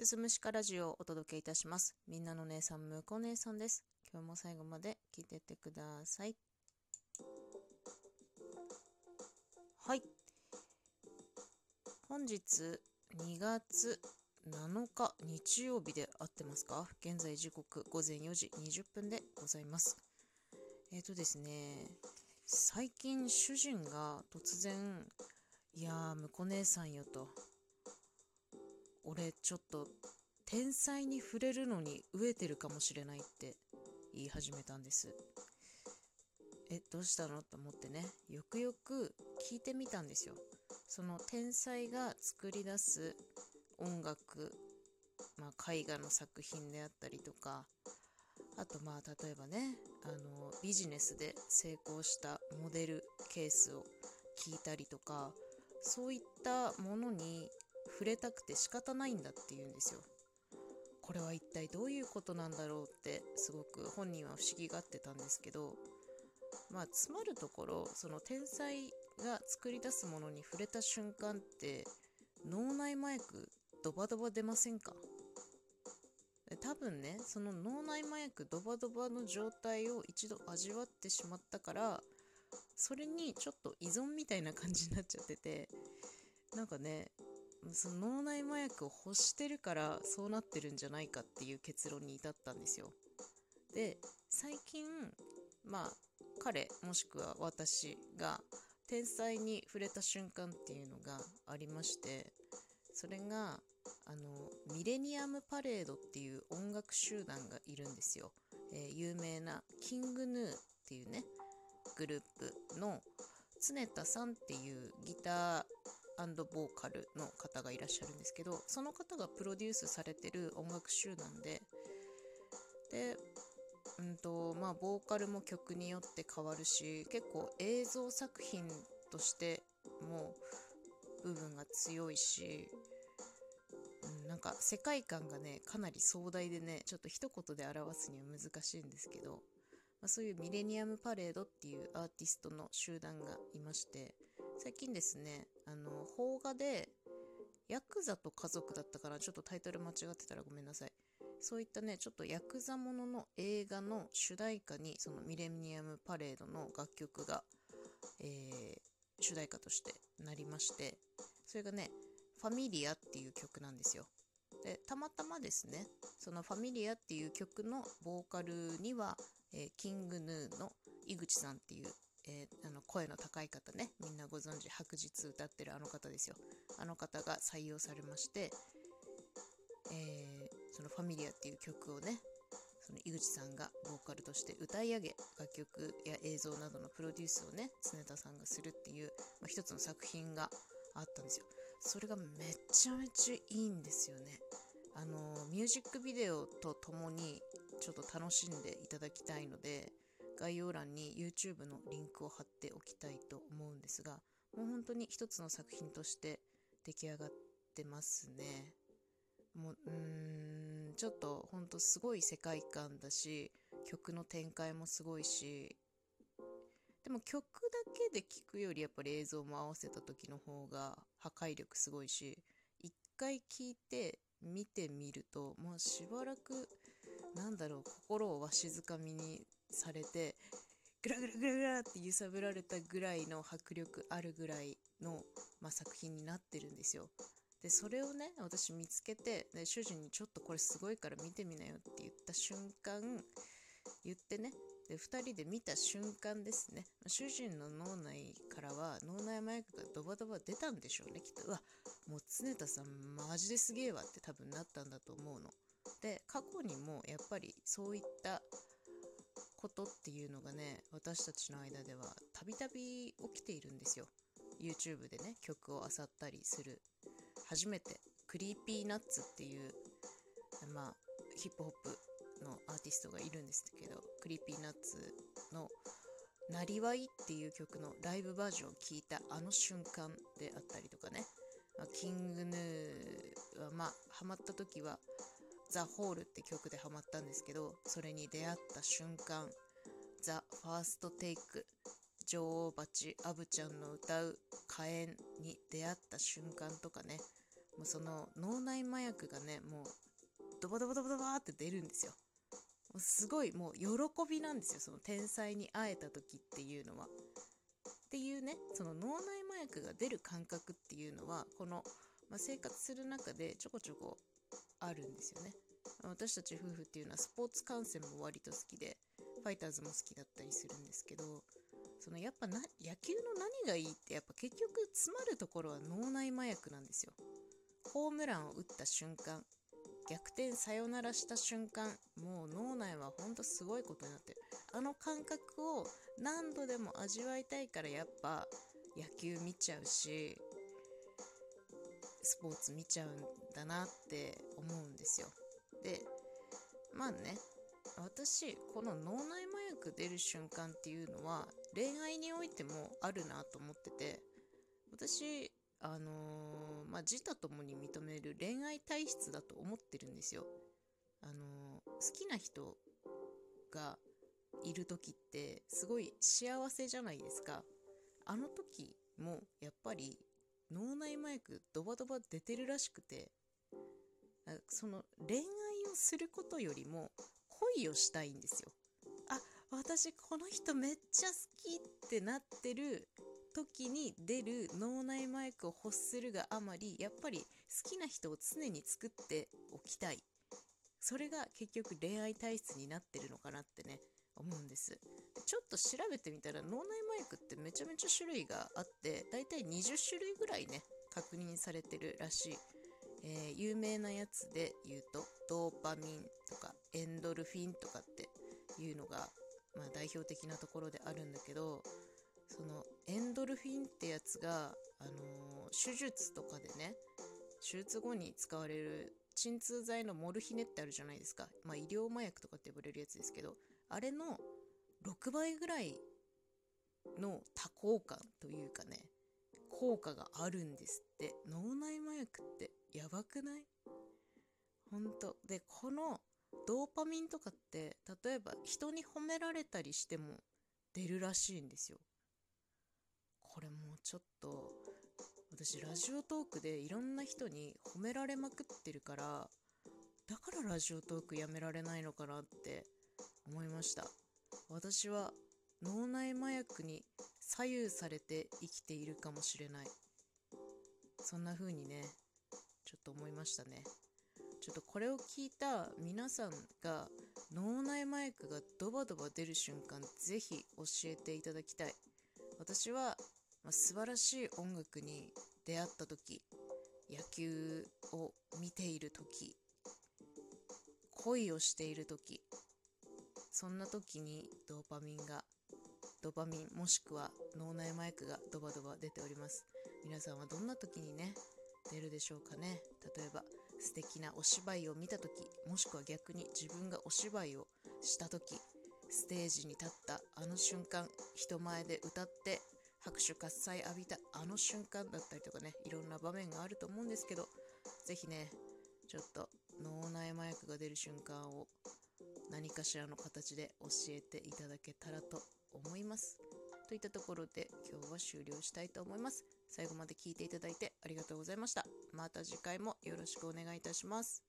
すすむしかラジオをお届けいたします。みんなの姉さん、むこ姉さんです。今日も最後まで聞いてってください。はい。本日2月7日日曜日で合ってますか？現在時刻午前4時20分でございます。えっ、ー、とですね、最近主人が突然、いやー、むこ姉さんよと。俺ちょっと天才に触れるのに飢えてるかもしれないって言い始めたんです。えどうしたの？と思ってね。よくよく聞いてみたんですよ。その天才が作り出す音楽、まあ、絵画の作品であったりとかあとまあ例えばねあのビジネスで成功したモデルケースを聞いたりとかそういったものに触れたくて仕方ないんだって言うんですよ。これは一体どういうことなんだろうってすごく本人は不思議がってたんですけどまあつまるところその天才が作り出すものに触れた瞬間って脳内麻薬ドバドバ出ませんか？多分ねその脳内麻薬ドバドバの状態を一度味わってしまったからそれにちょっと依存みたいな感じになっちゃっててなんかねその脳内麻薬を欲してるからそうなってるんじゃないかっていう結論に至ったんですよ。で最近まあ彼もしくは私が天才に触れた瞬間っていうのがありましてそれがあのミレニアムパレードっていう音楽集団がいるんですよ。えー、有名なキングヌーっていうねグループの常田さんっていうギターボーカルの方がいらっしゃるんですけどその方がプロデュースされてる音楽集団ででうんとまあボーカルも曲によって変わるし結構映像作品としても部分が強いし、うん、なんか世界観がねかなり壮大でねちょっと一言で表すには難しいんですけど、まあ、そういうミレニアムパレードっていうアーティストの集団がいまして最近ですね、あの、邦画で、ヤクザと家族だったから、ちょっとタイトル間違ってたらごめんなさい。そういったね、ちょっとヤクザものの映画の主題歌に、そのミレニアムパレードの楽曲が、えー、主題歌としてなりまして、それがね、ファミリアっていう曲なんですよ。で、たまたまですね、そのファミリアっていう曲のボーカルには、えー、キングヌーの井口さんっていうえー、あの声の高い方ね。みんなご存知白日歌ってるあの方ですよ。あの方が採用されまして、えー、その「ファミリア」っていう曲をねその井口さんがボーカルとして歌い上げ楽曲や映像などのプロデュースをね常田さんがするっていう、まあ、一つの作品があったんですよ。それがめちゃめちゃいいんですよね。あのミュージックビデオとともにちょっと楽しんでいただきたいので概要欄に YouTube のリンクを貼っておきたいと思うんですがもう本当に一つの作品として出来上がってますね。もううーんちょっとほんとすごい世界観だし曲の展開もすごいしでも曲だけで聴くよりやっぱり映像も合わせた時の方が破壊力すごいし一回聴いて見てみるともうしばらくなんだろう心をわしづかみにされてグラグラグラグラって揺さぶられたぐらいの迫力あるぐらいの、まあ、作品になってるんですよ。でそれをね私見つけてで主人にちょっとこれすごいから見てみなよって言った瞬間言ってねで2人で見た瞬間ですね主人の脳内からは脳内麻薬がドバドバ出たんでしょうねきっとうわもう常田さんマジですげえわって多分なったんだと思うので過去にもやっぱりそういったことっていうのがね私たちの間ではたびたび起きているんですよ。YouTube でね曲を漁ったりする。初めてCreepy Nuts っていうまあヒップホップのアーティストがいるんですけど Creepy Nuts の「生業」っていう曲のライブバージョンを聴いたあの瞬間であったりとかね、まあ、 King Gnu はまあハマった時は The hole って曲でハマったんですけど、それに出会った瞬間、 THE FIRST TAKE、女王蜂アヴちゃんの歌う火炎に出会った瞬間とかね、もうその脳内麻薬がねもうドバドバドバドバって出るんですよ。もうすごいもう喜びなんですよその天才に会えた時っていうのは。っていうねその脳内麻薬が出る感覚っていうのはこの、まあ、生活する中でちょこちょこあるんですよね。私たち夫婦っていうのはスポーツ観戦も割と好きでファイターズも好きだったりするんですけどそのやっぱな野球の何がいいってやっぱ結局詰まるところは脳内麻薬なんですよ。ホームランを打った瞬間逆転サヨナラした瞬間もう脳内はほんとすごいことになってるあの感覚を何度でも味わいたいからやっぱ野球見ちゃうしスポーツ見ちゃうんだなって思うんですよ。でまあね私この脳内麻薬出る瞬間っていうのは恋愛においてもあるなと思ってて私あのー、まあ自他ともに認める恋愛体質だと思ってるんですよ。あのー、好きな人がいる時ってすごい幸せじゃないですか。あの時もやっぱり脳内麻薬ドバドバ出てるらしくてその恋愛をすることよりも恋をしたいんですよ。あ私この人めっちゃ好きってなってる時に出る脳内麻薬を欲するがあまりやっぱり好きな人を常に作っておきたい。それが結局恋愛体質になってるのかなってね思うんです。ちょっと調べてみたら脳内麻薬ってめちゃめちゃ種類があってだいたい20種類ぐらいね確認されてるらしい、えー、有名なやつで言うとドーパミンとかエンドルフィンとかっていうのが、まあ、代表的なところであるんだけどそのエンドルフィンってやつが、あのー、手術とかでね手術後に使われる鎮痛剤のモルヒネってあるじゃないですか、まあ、医療麻薬とかって呼ばれるやつですけどあれの6倍ぐらいの多幸感というかね効果があるんですって。脳内麻薬ってやばくない？ほんとでこのドーパミンとかって例えば人に褒められたりしても出るらしいんですよ。これもうちょっと私ラジオトークでいろんな人に褒められまくってるからだからラジオトークやめられないのかなって思いました。私は脳内麻薬に左右されて生きているかもしれない。そんな風にねちょっと思いましたね。ちょっとこれを聞いた皆さんが脳内麻薬がドバドバ出る瞬間ぜひ教えていただきたい。私は、まあ、素晴らしい音楽に出会った時野球を見ている時恋をしている時そんな時にドーパミンがドーパミンもしくは脳内麻薬がドバドバ出ております皆さんはどんな時にね出るでしょうかね例えば素敵なお芝居を見た時もしくは逆に自分がお芝居をした時ステージに立ったあの瞬間人前で歌って拍手喝采浴びたあの瞬間だったりとかねいろんな場面があると思うんですけど是非ねちょっと脳内麻薬が出る瞬間を何かしらの形で教えていただけたらと思います。といったところで今日は終了したいと思います。最後まで聞いていただいてありがとうございました。また次回もよろしくお願いいたします。